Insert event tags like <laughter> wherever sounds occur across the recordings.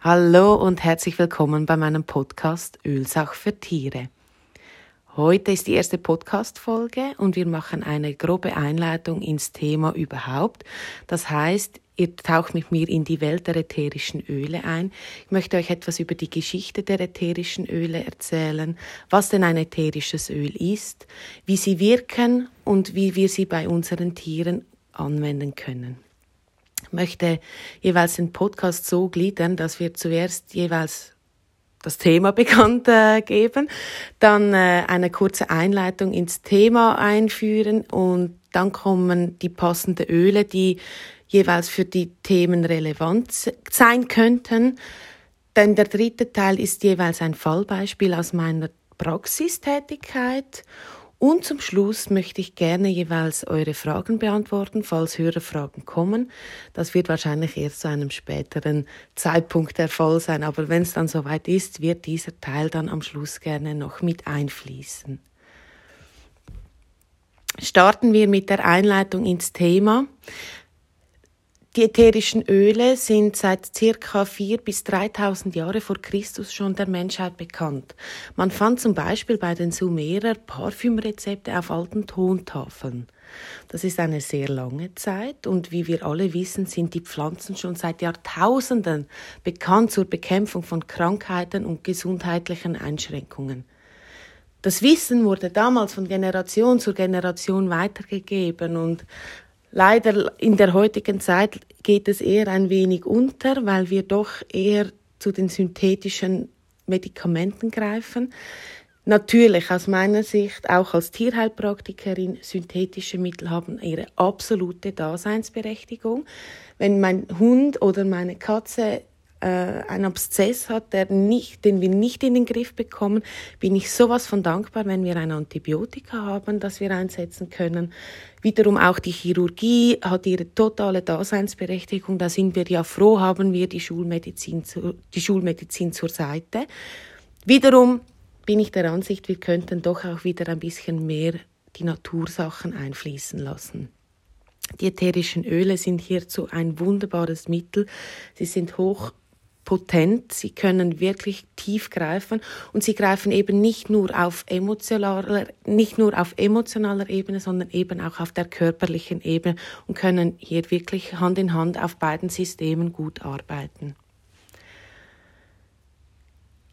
Hallo und herzlich willkommen bei meinem Podcast Ölsach für Tiere. Heute ist die erste Podcast-Folge und wir machen eine grobe Einleitung ins Thema überhaupt. Das heißt, ihr taucht mit mir in die Welt der ätherischen Öle ein. Ich möchte euch etwas über die Geschichte der ätherischen Öle erzählen, was denn ein ätherisches Öl ist, wie sie wirken und wie wir sie bei unseren Tieren anwenden können möchte jeweils den Podcast so gliedern, dass wir zuerst jeweils das Thema <laughs> bekannt äh, geben, dann äh, eine kurze Einleitung ins Thema einführen und dann kommen die passenden Öle, die jeweils für die Themen relevant sein könnten. Denn der dritte Teil ist jeweils ein Fallbeispiel aus meiner Praxistätigkeit und zum Schluss möchte ich gerne jeweils eure Fragen beantworten, falls Hörerfragen kommen. Das wird wahrscheinlich erst zu einem späteren Zeitpunkt der Fall sein, aber wenn es dann soweit ist, wird dieser Teil dann am Schluss gerne noch mit einfließen. Starten wir mit der Einleitung ins Thema. Die ätherischen Öle sind seit circa 4 bis 3000 Jahre vor Christus schon der Menschheit bekannt. Man fand zum Beispiel bei den Sumerer Parfümrezepte auf alten Tontafeln. Das ist eine sehr lange Zeit und wie wir alle wissen, sind die Pflanzen schon seit Jahrtausenden bekannt zur Bekämpfung von Krankheiten und gesundheitlichen Einschränkungen. Das Wissen wurde damals von Generation zu Generation weitergegeben und Leider in der heutigen Zeit geht es eher ein wenig unter, weil wir doch eher zu den synthetischen Medikamenten greifen. Natürlich aus meiner Sicht, auch als Tierheilpraktikerin, synthetische Mittel haben ihre absolute Daseinsberechtigung. Wenn mein Hund oder meine Katze äh, ein Abszess hat, der nicht, den wir nicht in den Griff bekommen, bin ich sowas von dankbar, wenn wir ein Antibiotika haben, das wir einsetzen können. Wiederum auch die Chirurgie hat ihre totale Daseinsberechtigung. Da sind wir ja froh, haben wir die Schulmedizin, zu, die Schulmedizin zur Seite. Wiederum bin ich der Ansicht, wir könnten doch auch wieder ein bisschen mehr die Natursachen einfließen lassen. Die ätherischen Öle sind hierzu ein wunderbares Mittel. Sie sind hoch potent, sie können wirklich tief greifen und sie greifen eben nicht nur auf emotionaler, nicht nur auf emotionaler Ebene, sondern eben auch auf der körperlichen Ebene und können hier wirklich Hand in Hand auf beiden Systemen gut arbeiten.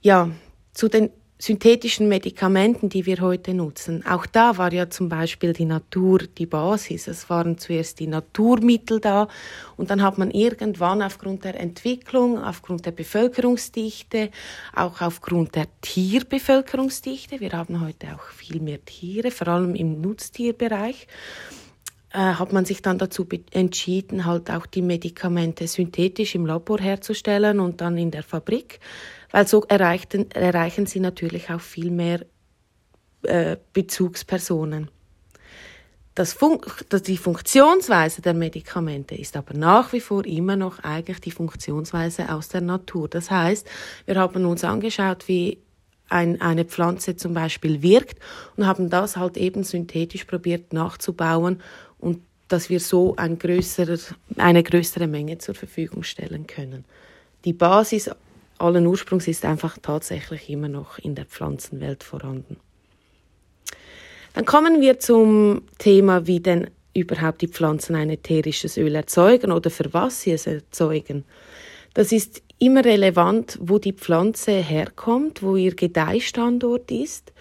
Ja, zu den synthetischen Medikamenten, die wir heute nutzen. Auch da war ja zum Beispiel die Natur die Basis. Es waren zuerst die Naturmittel da und dann hat man irgendwann aufgrund der Entwicklung, aufgrund der Bevölkerungsdichte, auch aufgrund der Tierbevölkerungsdichte, wir haben heute auch viel mehr Tiere, vor allem im Nutztierbereich, äh, hat man sich dann dazu entschieden, halt auch die Medikamente synthetisch im Labor herzustellen und dann in der Fabrik weil so erreichen, erreichen sie natürlich auch viel mehr äh, Bezugspersonen. Das Fun das die Funktionsweise der Medikamente ist aber nach wie vor immer noch eigentlich die Funktionsweise aus der Natur. Das heißt, wir haben uns angeschaut, wie ein, eine Pflanze zum Beispiel wirkt und haben das halt eben synthetisch probiert nachzubauen und dass wir so ein größerer, eine größere Menge zur Verfügung stellen können. Die Basis allen Ursprungs ist einfach tatsächlich immer noch in der Pflanzenwelt vorhanden. Dann kommen wir zum Thema, wie denn überhaupt die Pflanzen ein ätherisches Öl erzeugen oder für was sie es erzeugen. Das ist immer relevant, wo die Pflanze herkommt, wo ihr Gedeihstandort ist.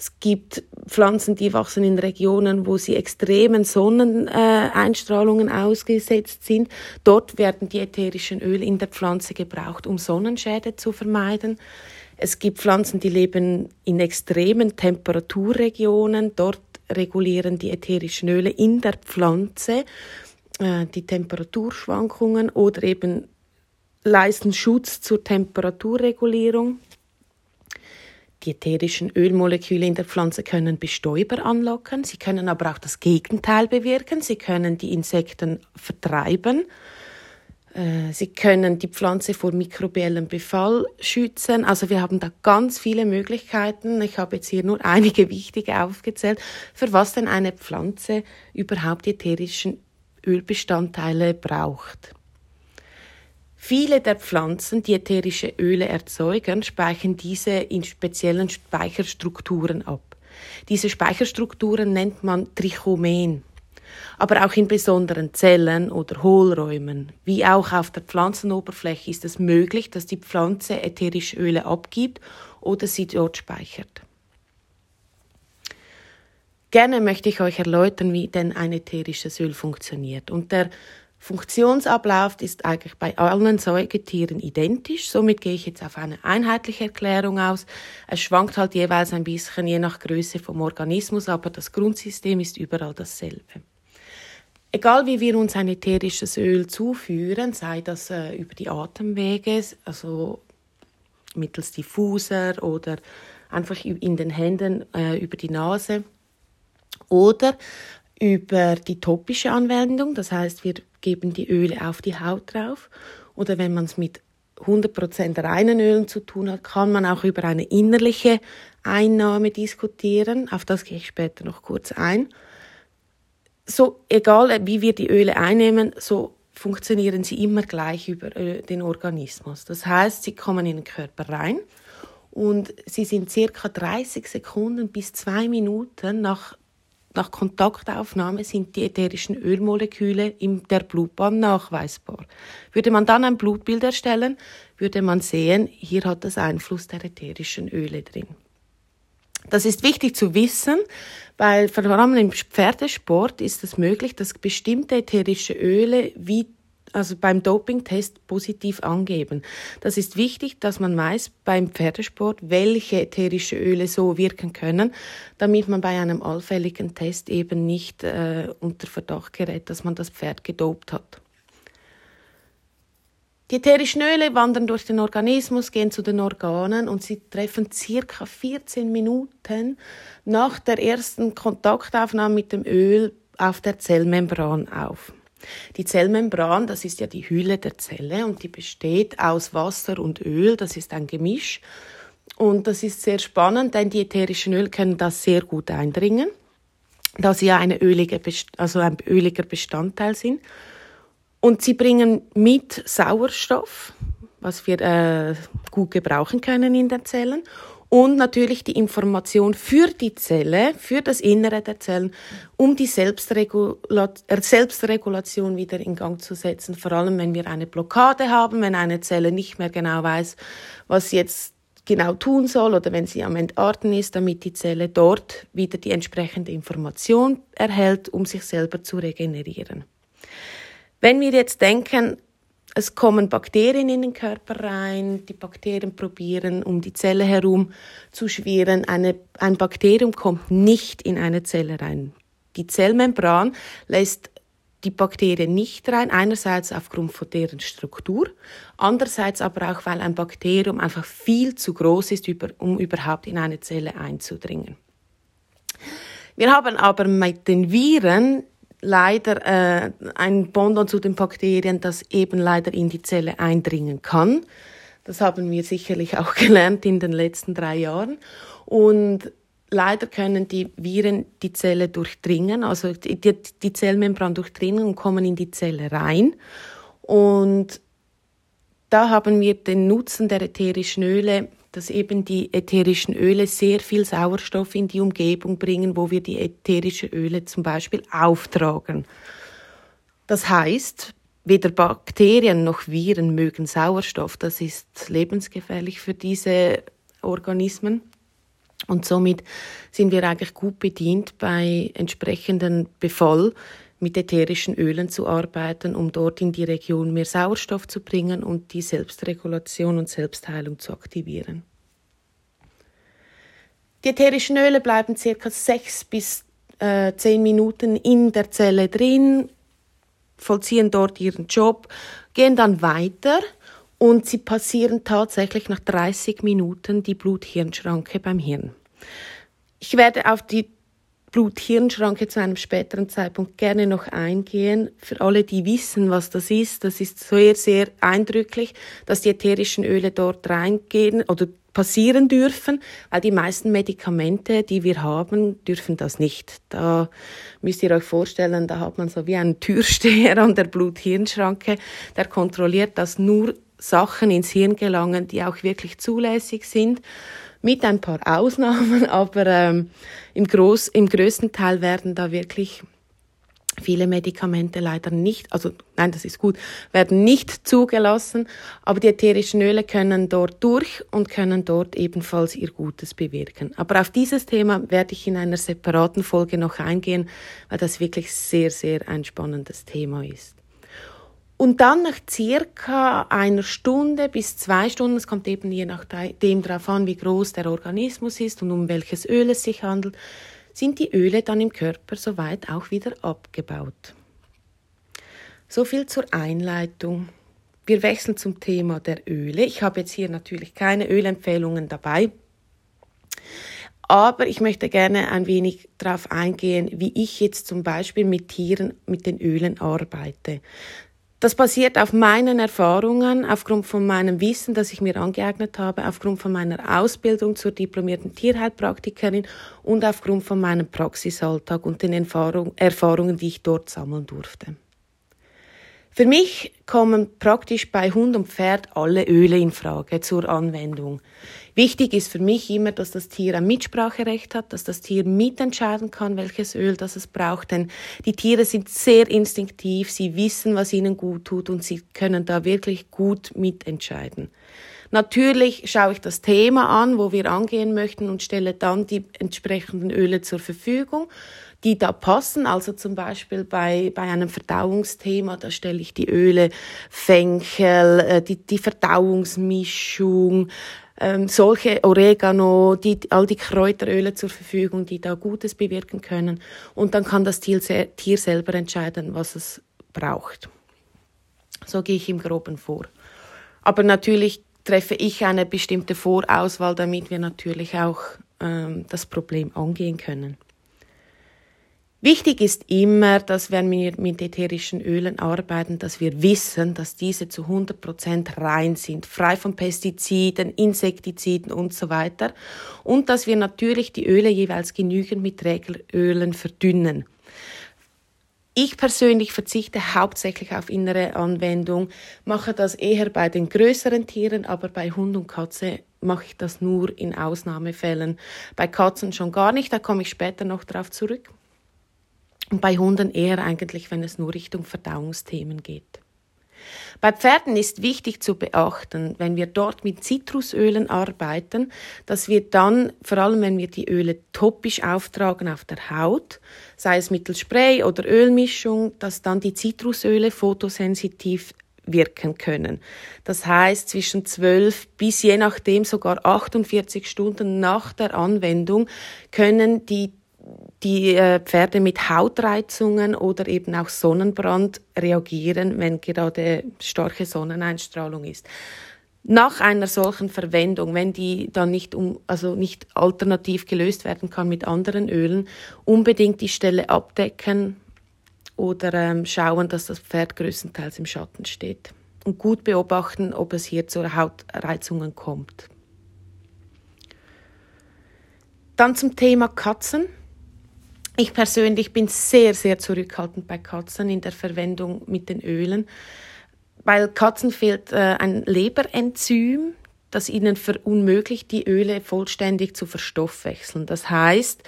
Es gibt Pflanzen, die wachsen in Regionen, wo sie extremen Sonneneinstrahlungen ausgesetzt sind. Dort werden die ätherischen Öle in der Pflanze gebraucht, um Sonnenschäden zu vermeiden. Es gibt Pflanzen, die leben in extremen Temperaturregionen. Dort regulieren die ätherischen Öle in der Pflanze äh, die Temperaturschwankungen oder eben leisten Schutz zur Temperaturregulierung. Die ätherischen Ölmoleküle in der Pflanze können Bestäuber anlocken, sie können aber auch das Gegenteil bewirken, sie können die Insekten vertreiben, äh, sie können die Pflanze vor mikrobiellem Befall schützen. Also wir haben da ganz viele Möglichkeiten. Ich habe jetzt hier nur einige wichtige aufgezählt, für was denn eine Pflanze überhaupt die ätherischen Ölbestandteile braucht. Viele der Pflanzen, die ätherische Öle erzeugen, speichern diese in speziellen Speicherstrukturen ab. Diese Speicherstrukturen nennt man Trichomen. Aber auch in besonderen Zellen oder Hohlräumen, wie auch auf der Pflanzenoberfläche, ist es möglich, dass die Pflanze ätherische Öle abgibt oder sie dort speichert. Gerne möchte ich euch erläutern, wie denn ein ätherisches Öl funktioniert. Und der Funktionsablauf ist eigentlich bei allen Säugetieren identisch. Somit gehe ich jetzt auf eine einheitliche Erklärung aus. Es schwankt halt jeweils ein bisschen je nach Größe vom Organismus, aber das Grundsystem ist überall dasselbe. Egal wie wir uns ein ätherisches Öl zuführen, sei das äh, über die Atemwege, also mittels Diffuser oder einfach in den Händen äh, über die Nase, oder über die topische Anwendung, das heißt, wir geben die Öle auf die Haut drauf. Oder wenn man es mit 100% reinen Ölen zu tun hat, kann man auch über eine innerliche Einnahme diskutieren. Auf das gehe ich später noch kurz ein. So, egal wie wir die Öle einnehmen, so funktionieren sie immer gleich über äh, den Organismus. Das heißt, sie kommen in den Körper rein und sie sind circa 30 Sekunden bis zwei Minuten nach nach Kontaktaufnahme sind die ätherischen Ölmoleküle in der Blutbahn nachweisbar. Würde man dann ein Blutbild erstellen, würde man sehen, hier hat das Einfluss der ätherischen Öle drin. Das ist wichtig zu wissen, weil vor allem im Pferdesport ist es möglich, dass bestimmte ätherische Öle wie also beim Dopingtest positiv angeben. Das ist wichtig, dass man weiß beim Pferdesport, welche ätherische Öle so wirken können, damit man bei einem allfälligen Test eben nicht äh, unter Verdacht gerät, dass man das Pferd gedopt hat. Die ätherischen Öle wandern durch den Organismus, gehen zu den Organen und sie treffen circa 14 Minuten nach der ersten Kontaktaufnahme mit dem Öl auf der Zellmembran auf. Die Zellmembran, das ist ja die Hülle der Zelle und die besteht aus Wasser und Öl, das ist ein Gemisch. Und das ist sehr spannend, denn die ätherischen Öle können das sehr gut eindringen, da sie ja eine ölige, also ein öliger Bestandteil sind. Und sie bringen mit Sauerstoff, was wir äh, gut gebrauchen können in den Zellen und natürlich die Information für die Zelle, für das Innere der Zellen, um die Selbstregula äh, Selbstregulation wieder in Gang zu setzen. Vor allem, wenn wir eine Blockade haben, wenn eine Zelle nicht mehr genau weiß, was sie jetzt genau tun soll oder wenn sie am Entarten ist, damit die Zelle dort wieder die entsprechende Information erhält, um sich selber zu regenerieren. Wenn wir jetzt denken, es kommen Bakterien in den Körper rein, die Bakterien probieren um die Zelle herum zu schwirren. Eine, ein Bakterium kommt nicht in eine Zelle rein. Die Zellmembran lässt die Bakterien nicht rein, einerseits aufgrund von deren Struktur, andererseits aber auch, weil ein Bakterium einfach viel zu groß ist, um überhaupt in eine Zelle einzudringen. Wir haben aber mit den Viren leider äh, ein Bondon zu den Bakterien, das eben leider in die Zelle eindringen kann. Das haben wir sicherlich auch <laughs> gelernt in den letzten drei Jahren. Und leider können die Viren die Zelle durchdringen, also die, die Zellmembran durchdringen und kommen in die Zelle rein. Und da haben wir den Nutzen der ätherischen Öle dass eben die ätherischen Öle sehr viel Sauerstoff in die Umgebung bringen, wo wir die ätherischen Öle zum Beispiel auftragen. Das heißt, weder Bakterien noch Viren mögen Sauerstoff. Das ist lebensgefährlich für diese Organismen. Und somit sind wir eigentlich gut bedient bei entsprechenden Befall mit ätherischen Ölen zu arbeiten, um dort in die Region mehr Sauerstoff zu bringen und die Selbstregulation und Selbstheilung zu aktivieren. Die ätherischen Öle bleiben circa sechs bis äh, zehn Minuten in der Zelle drin, vollziehen dort ihren Job, gehen dann weiter und sie passieren tatsächlich nach 30 Minuten die Blut-Hirn-Schranke beim Hirn. Ich werde auf die Blut-Hirn-Schranke zu einem späteren Zeitpunkt gerne noch eingehen. Für alle, die wissen, was das ist, das ist sehr, sehr eindrücklich, dass die ätherischen Öle dort reingehen oder passieren dürfen, weil die meisten Medikamente, die wir haben, dürfen das nicht. Da müsst ihr euch vorstellen, da hat man so wie einen Türsteher an der Blut-Hirn-Schranke, der kontrolliert, dass nur Sachen ins Hirn gelangen, die auch wirklich zulässig sind mit ein paar Ausnahmen, <laughs> aber ähm, im, Groß, im größten Teil werden da wirklich viele Medikamente leider nicht, also nein, das ist gut, werden nicht zugelassen, aber die ätherischen Öle können dort durch und können dort ebenfalls ihr Gutes bewirken. Aber auf dieses Thema werde ich in einer separaten Folge noch eingehen, weil das wirklich sehr, sehr ein spannendes Thema ist. Und dann nach circa einer Stunde bis zwei Stunden, es kommt eben je nachdem darauf an, wie groß der Organismus ist und um welches Öl es sich handelt, sind die Öle dann im Körper soweit auch wieder abgebaut. So viel zur Einleitung. Wir wechseln zum Thema der Öle. Ich habe jetzt hier natürlich keine Ölempfehlungen dabei. Aber ich möchte gerne ein wenig darauf eingehen, wie ich jetzt zum Beispiel mit Tieren, mit den Ölen arbeite. Das basiert auf meinen Erfahrungen, aufgrund von meinem Wissen, das ich mir angeeignet habe, aufgrund von meiner Ausbildung zur diplomierten Tierheilpraktikerin und aufgrund von meinem Praxisalltag und den Erfahrungen, die ich dort sammeln durfte. Für mich kommen praktisch bei Hund und Pferd alle Öle in Frage zur Anwendung. Wichtig ist für mich immer, dass das Tier ein Mitspracherecht hat, dass das Tier mitentscheiden kann, welches Öl das es braucht, denn die Tiere sind sehr instinktiv, sie wissen, was ihnen gut tut und sie können da wirklich gut mitentscheiden. Natürlich schaue ich das Thema an, wo wir angehen möchten und stelle dann die entsprechenden Öle zur Verfügung die da passen. Also zum Beispiel bei, bei einem Verdauungsthema, da stelle ich die Öle Fenchel, äh, die, die Verdauungsmischung, ähm, solche Oregano, die, all die Kräuteröle zur Verfügung, die da Gutes bewirken können. Und dann kann das Tier, selber entscheiden, was es braucht. So gehe ich im Groben vor. Aber natürlich treffe ich eine bestimmte Vorauswahl, damit wir natürlich auch ähm, das Problem angehen können. Wichtig ist immer, dass wenn wir mit ätherischen Ölen arbeiten, dass wir wissen, dass diese zu 100% rein sind, frei von Pestiziden, Insektiziden und so weiter. Und dass wir natürlich die Öle jeweils genügend mit Trägerölen verdünnen. Ich persönlich verzichte hauptsächlich auf innere Anwendung, mache das eher bei den größeren Tieren, aber bei Hund und Katze mache ich das nur in Ausnahmefällen. Bei Katzen schon gar nicht, da komme ich später noch drauf zurück. Und bei Hunden eher eigentlich, wenn es nur Richtung Verdauungsthemen geht. Bei Pferden ist wichtig zu beachten, wenn wir dort mit Zitrusölen arbeiten, dass wir dann, vor allem wenn wir die Öle topisch auftragen auf der Haut, sei es mittels Spray oder Ölmischung, dass dann die Zitrusöle photosensitiv wirken können. Das heißt, zwischen 12 bis je nachdem sogar 48 Stunden nach der Anwendung können die die äh, Pferde mit Hautreizungen oder eben auch Sonnenbrand reagieren, wenn gerade starke Sonneneinstrahlung ist. Nach einer solchen Verwendung, wenn die dann nicht um, also nicht alternativ gelöst werden kann mit anderen Ölen, unbedingt die Stelle abdecken oder ähm, schauen, dass das Pferd größtenteils im Schatten steht und gut beobachten, ob es hier zu Hautreizungen kommt. Dann zum Thema Katzen. Ich persönlich bin sehr, sehr zurückhaltend bei Katzen in der Verwendung mit den Ölen, weil Katzen fehlt äh, ein Leberenzym, das ihnen verunmöglicht, die Öle vollständig zu verstoffwechseln. Das heißt,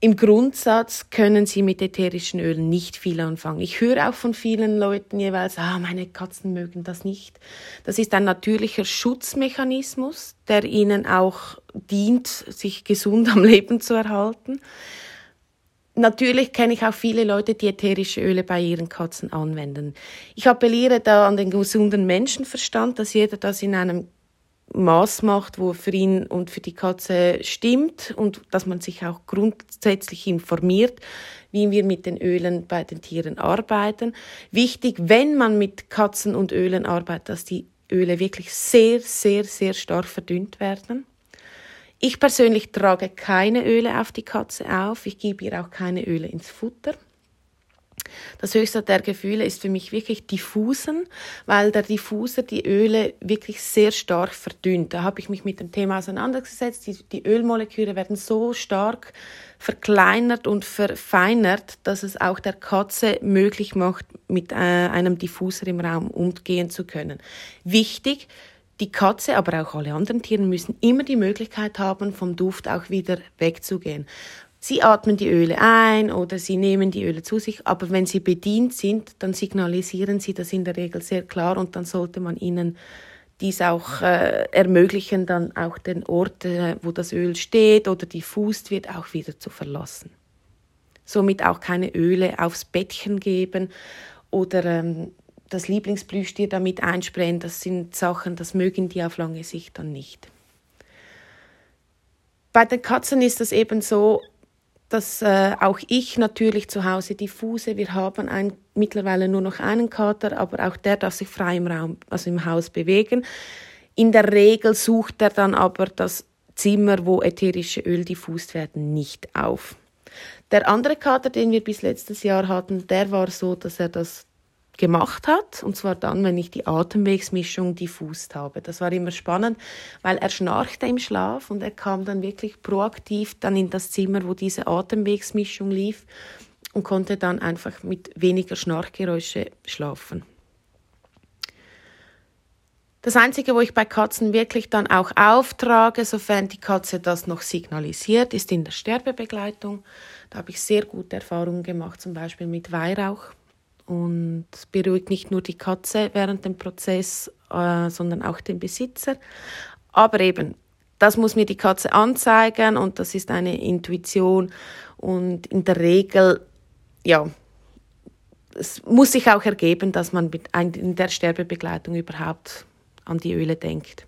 im Grundsatz können sie mit ätherischen Ölen nicht viel anfangen. Ich höre auch von vielen Leuten jeweils, ah, meine Katzen mögen das nicht. Das ist ein natürlicher Schutzmechanismus, der ihnen auch dient, sich gesund am Leben zu erhalten. Natürlich kenne ich auch viele Leute, die ätherische Öle bei ihren Katzen anwenden. Ich appelliere da an den gesunden Menschenverstand, dass jeder das in einem Maß macht, wo für ihn und für die Katze stimmt und dass man sich auch grundsätzlich informiert, wie wir mit den Ölen bei den Tieren arbeiten. Wichtig, wenn man mit Katzen und Ölen arbeitet, dass die Öle wirklich sehr, sehr, sehr stark verdünnt werden. Ich persönlich trage keine Öle auf die Katze auf. Ich gebe ihr auch keine Öle ins Futter. Das höchste der Gefühle ist für mich wirklich Diffusen, weil der Diffuser die Öle wirklich sehr stark verdünnt. Da habe ich mich mit dem Thema auseinandergesetzt. Die, die Ölmoleküle werden so stark verkleinert und verfeinert, dass es auch der Katze möglich macht, mit äh, einem Diffuser im Raum umgehen zu können. Wichtig, die Katze, aber auch alle anderen Tiere müssen immer die Möglichkeit haben, vom Duft auch wieder wegzugehen. Sie atmen die Öle ein oder sie nehmen die Öle zu sich, aber wenn sie bedient sind, dann signalisieren sie das in der Regel sehr klar und dann sollte man ihnen dies auch äh, ermöglichen, dann auch den Ort, äh, wo das Öl steht oder diffust wird, auch wieder zu verlassen. Somit auch keine Öle aufs Bettchen geben oder ähm, das Lieblingsplüschtier damit einsprayen, das sind Sachen, das mögen die auf lange Sicht dann nicht. Bei den Katzen ist es eben so, dass äh, auch ich natürlich zu Hause diffuse. Wir haben ein, mittlerweile nur noch einen Kater, aber auch der darf sich frei im Raum, also im Haus bewegen. In der Regel sucht er dann aber das Zimmer, wo ätherische Öl diffust werden, nicht auf. Der andere Kater, den wir bis letztes Jahr hatten, der war so, dass er das gemacht hat. Und zwar dann, wenn ich die Atemwegsmischung diffust habe. Das war immer spannend, weil er schnarchte im Schlaf und er kam dann wirklich proaktiv dann in das Zimmer, wo diese Atemwegsmischung lief und konnte dann einfach mit weniger Schnarchgeräusche schlafen. Das Einzige, wo ich bei Katzen wirklich dann auch auftrage, sofern die Katze das noch signalisiert, ist in der Sterbebegleitung. Da habe ich sehr gute Erfahrungen gemacht, zum Beispiel mit Weihrauch und beruhigt nicht nur die Katze während dem Prozess, äh, sondern auch den Besitzer. Aber eben, das muss mir die Katze anzeigen und das ist eine Intuition und in der Regel, ja, es muss sich auch ergeben, dass man in der Sterbebegleitung überhaupt an die Öle denkt.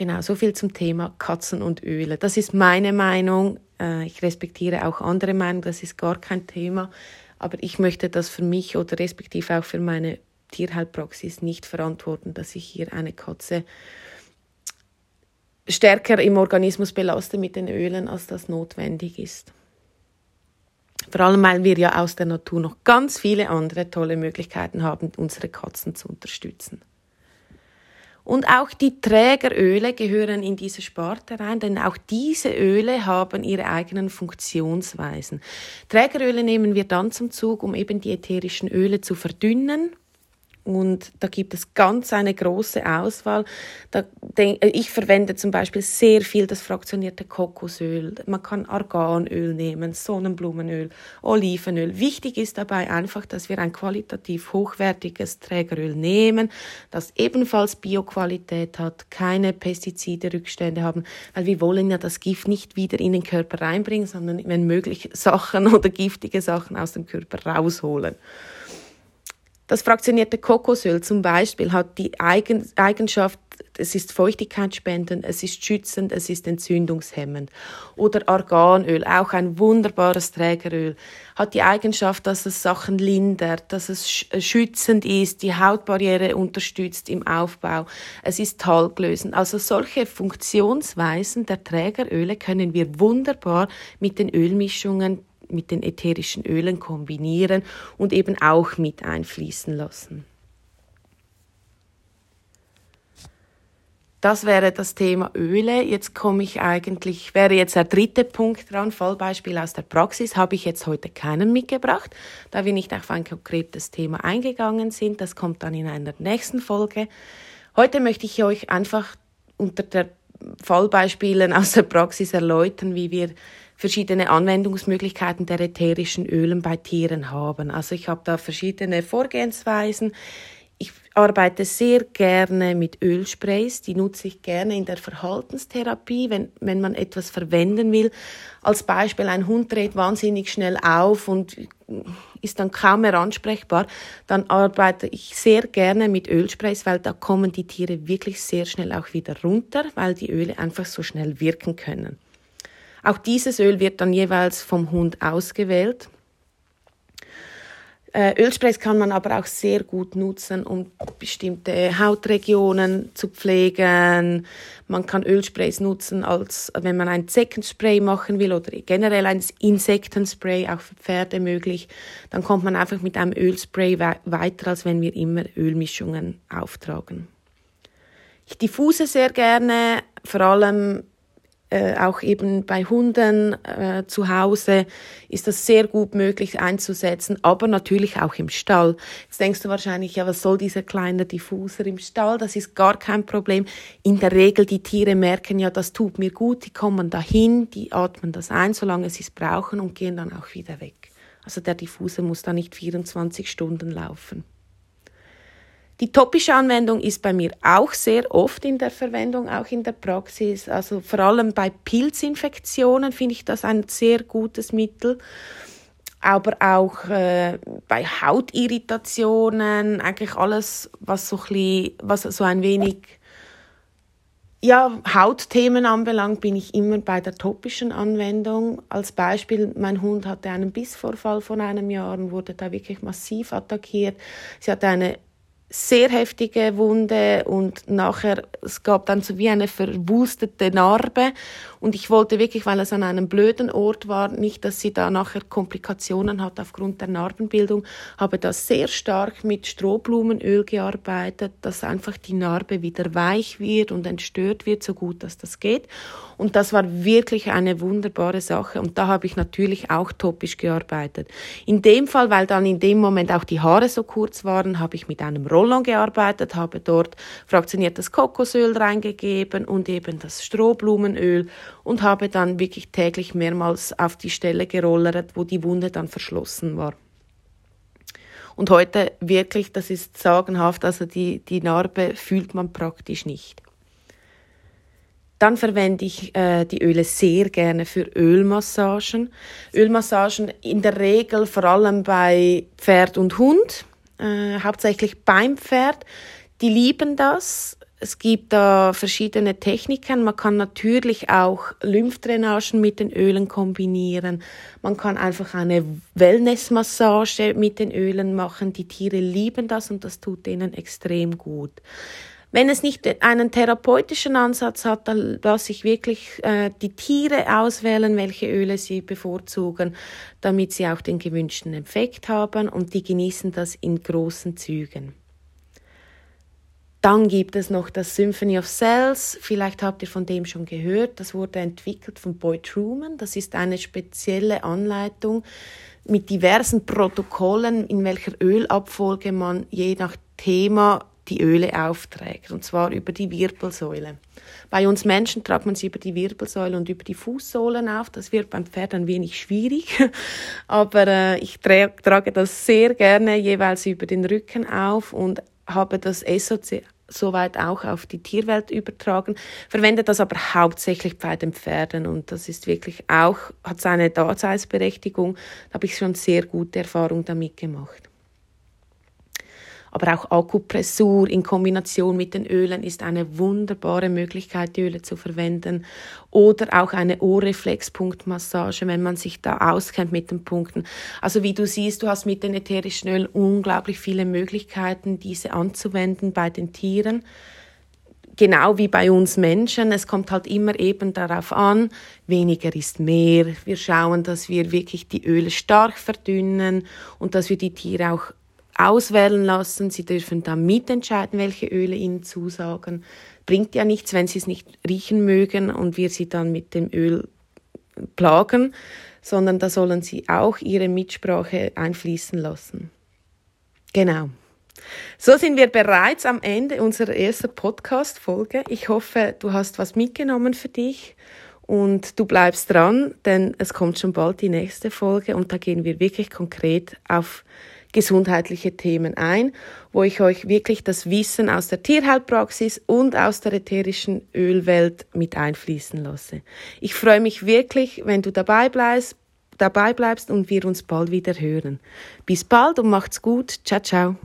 Genau, so viel zum Thema Katzen und Öle. Das ist meine Meinung. Äh, ich respektiere auch andere Meinungen, das ist gar kein Thema. Aber ich möchte das für mich oder respektive auch für meine Tierheilpraxis nicht verantworten, dass ich hier eine Katze stärker im Organismus belaste mit den Ölen, als das notwendig ist. Vor allem, weil wir ja aus der Natur noch ganz viele andere tolle Möglichkeiten haben, unsere Katzen zu unterstützen. Und auch die Trägeröle gehören in diese Sparte rein, denn auch diese Öle haben ihre eigenen Funktionsweisen. Trägeröle nehmen wir dann zum Zug, um eben die ätherischen Öle zu verdünnen und da gibt es ganz eine große Auswahl. Da, äh, ich verwende zum Beispiel sehr viel das fraktionierte Kokosöl. Man kann Arganöl nehmen, Sonnenblumenöl, Olivenöl. Wichtig ist dabei einfach, dass wir ein qualitativ hochwertiges Trägeröl nehmen, das ebenfalls Bioqualität hat, keine Pestizide-Rückstände haben, weil wir wollen ja das Gift nicht wieder in den Körper reinbringen, sondern wenn möglich Sachen <laughs> oder giftige Sachen aus dem Körper rausholen. Das fraktionierte Kokosöl zum Beispiel hat die Eigenschaft, es ist feuchtigkeitsspendend, es ist schützend, es ist entzündungshemmend. Oder Arganöl, auch ein wunderbares Trägeröl, hat die Eigenschaft, dass es Sachen lindert, dass es äh, schützend ist, die Hautbarriere unterstützt im Aufbau. Es ist talglösend. Also solche Funktionsweisen der Trägeröle können wir wunderbar mit den Ölmischungen mit den ätherischen Ölen kombinieren und eben auch mit einfließen lassen. Das wäre das Thema Öle. Jetzt komme ich eigentlich, wäre jetzt der dritte Punkt dran, Fallbeispiel aus der Praxis, habe ich jetzt heute keinen mitgebracht, da wir nicht auf ein konkretes Thema eingegangen sind. Das kommt dann in einer nächsten Folge. Heute möchte ich euch einfach unter der Fallbeispielen aus der Praxis erläutern, wie wir verschiedene Anwendungsmöglichkeiten der ätherischen Ölen bei Tieren haben. Also ich habe da verschiedene Vorgehensweisen. Ich arbeite sehr gerne mit Ölsprays, die nutze ich gerne in der Verhaltenstherapie, wenn, wenn man etwas verwenden will. Als Beispiel, ein Hund dreht wahnsinnig schnell auf und ist dann kaum mehr ansprechbar, dann arbeite ich sehr gerne mit Ölsprays, weil da kommen die Tiere wirklich sehr schnell auch wieder runter, weil die Öle einfach so schnell wirken können. Auch dieses Öl wird dann jeweils vom Hund ausgewählt. Äh, Ölsprays kann man aber auch sehr gut nutzen, um bestimmte Hautregionen zu pflegen. Man kann Ölsprays nutzen, als wenn man ein Zeckenspray machen will oder generell ein Insektenspray, auch für Pferde möglich. Dann kommt man einfach mit einem Ölspray weiter, als wenn wir immer Ölmischungen auftragen. Ich diffuse sehr gerne, vor allem äh, auch eben bei Hunden äh, zu Hause ist das sehr gut möglich einzusetzen, aber natürlich auch im Stall. Jetzt denkst du wahrscheinlich, ja, was soll dieser kleine Diffuser im Stall? Das ist gar kein Problem. In der Regel, die Tiere merken ja, das tut mir gut, die kommen dahin, die atmen das ein, solange sie es brauchen und gehen dann auch wieder weg. Also der Diffuser muss da nicht 24 Stunden laufen. Die topische Anwendung ist bei mir auch sehr oft in der Verwendung, auch in der Praxis. Also vor allem bei Pilzinfektionen finde ich das ein sehr gutes Mittel. Aber auch äh, bei Hautirritationen, eigentlich alles, was so ein, was so ein wenig ja, Hautthemen anbelangt, bin ich immer bei der topischen Anwendung. Als Beispiel, mein Hund hatte einen Bissvorfall vor einem Jahr und wurde da wirklich massiv attackiert. Sie hatte eine sehr heftige Wunde und nachher, es gab dann so wie eine verwulstete Narbe und ich wollte wirklich, weil es an einem blöden Ort war, nicht, dass sie da nachher Komplikationen hat aufgrund der Narbenbildung, habe da sehr stark mit Strohblumenöl gearbeitet, dass einfach die Narbe wieder weich wird und entstört wird, so gut dass das geht. Und das war wirklich eine wunderbare Sache und da habe ich natürlich auch topisch gearbeitet. In dem Fall, weil dann in dem Moment auch die Haare so kurz waren, habe ich mit einem Rollon gearbeitet, habe dort fraktioniertes Kokosöl reingegeben und eben das Strohblumenöl und habe dann wirklich täglich mehrmals auf die Stelle gerollert, wo die Wunde dann verschlossen war. Und heute wirklich, das ist sagenhaft, also die, die Narbe fühlt man praktisch nicht. Dann verwende ich äh, die Öle sehr gerne für Ölmassagen. Ölmassagen in der Regel vor allem bei Pferd und Hund äh, hauptsächlich beim Pferd. Die lieben das. Es gibt da verschiedene Techniken. Man kann natürlich auch Lymphdrainagen mit den Ölen kombinieren. Man kann einfach eine Wellnessmassage mit den Ölen machen. Die Tiere lieben das und das tut ihnen extrem gut. Wenn es nicht einen therapeutischen Ansatz hat, dann lasse ich wirklich äh, die Tiere auswählen, welche Öle sie bevorzugen, damit sie auch den gewünschten Effekt haben und die genießen das in großen Zügen. Dann gibt es noch das Symphony of Cells. Vielleicht habt ihr von dem schon gehört. Das wurde entwickelt von Boy Truman. Das ist eine spezielle Anleitung mit diversen Protokollen, in welcher Ölabfolge man je nach Thema die Öle aufträgt, und zwar über die Wirbelsäule. Bei uns Menschen tragt man sie über die Wirbelsäule und über die Fußsohlen auf. Das wird beim Pferd ein wenig schwierig, <laughs> aber äh, ich tra trage das sehr gerne jeweils über den Rücken auf und habe das SOC soweit auch auf die Tierwelt übertragen, verwende das aber hauptsächlich bei den Pferden und das ist wirklich auch, hat seine Daseinsberechtigung, da habe ich schon sehr gute Erfahrungen damit gemacht. Aber auch Akupressur in Kombination mit den Ölen ist eine wunderbare Möglichkeit, die Öle zu verwenden. Oder auch eine Ohrreflexpunktmassage, wenn man sich da auskennt mit den Punkten. Also wie du siehst, du hast mit den ätherischen Ölen unglaublich viele Möglichkeiten, diese anzuwenden bei den Tieren genau wie bei uns Menschen, es kommt halt immer eben darauf an, weniger ist mehr. Wir schauen, dass wir wirklich die Öle stark verdünnen und dass wir die Tiere auch auswählen lassen. Sie dürfen dann mitentscheiden, welche Öle ihnen zusagen. Bringt ja nichts, wenn sie es nicht riechen mögen und wir sie dann mit dem Öl plagen, sondern da sollen sie auch ihre Mitsprache einfließen lassen. Genau. So sind wir bereits am Ende unserer ersten Podcast-Folge. Ich hoffe, du hast was mitgenommen für dich und du bleibst dran, denn es kommt schon bald die nächste Folge und da gehen wir wirklich konkret auf gesundheitliche Themen ein, wo ich euch wirklich das Wissen aus der Tierheilpraxis und aus der ätherischen Ölwelt mit einfließen lasse. Ich freue mich wirklich, wenn du dabei bleibst, dabei bleibst und wir uns bald wieder hören. Bis bald und macht's gut. Ciao, ciao.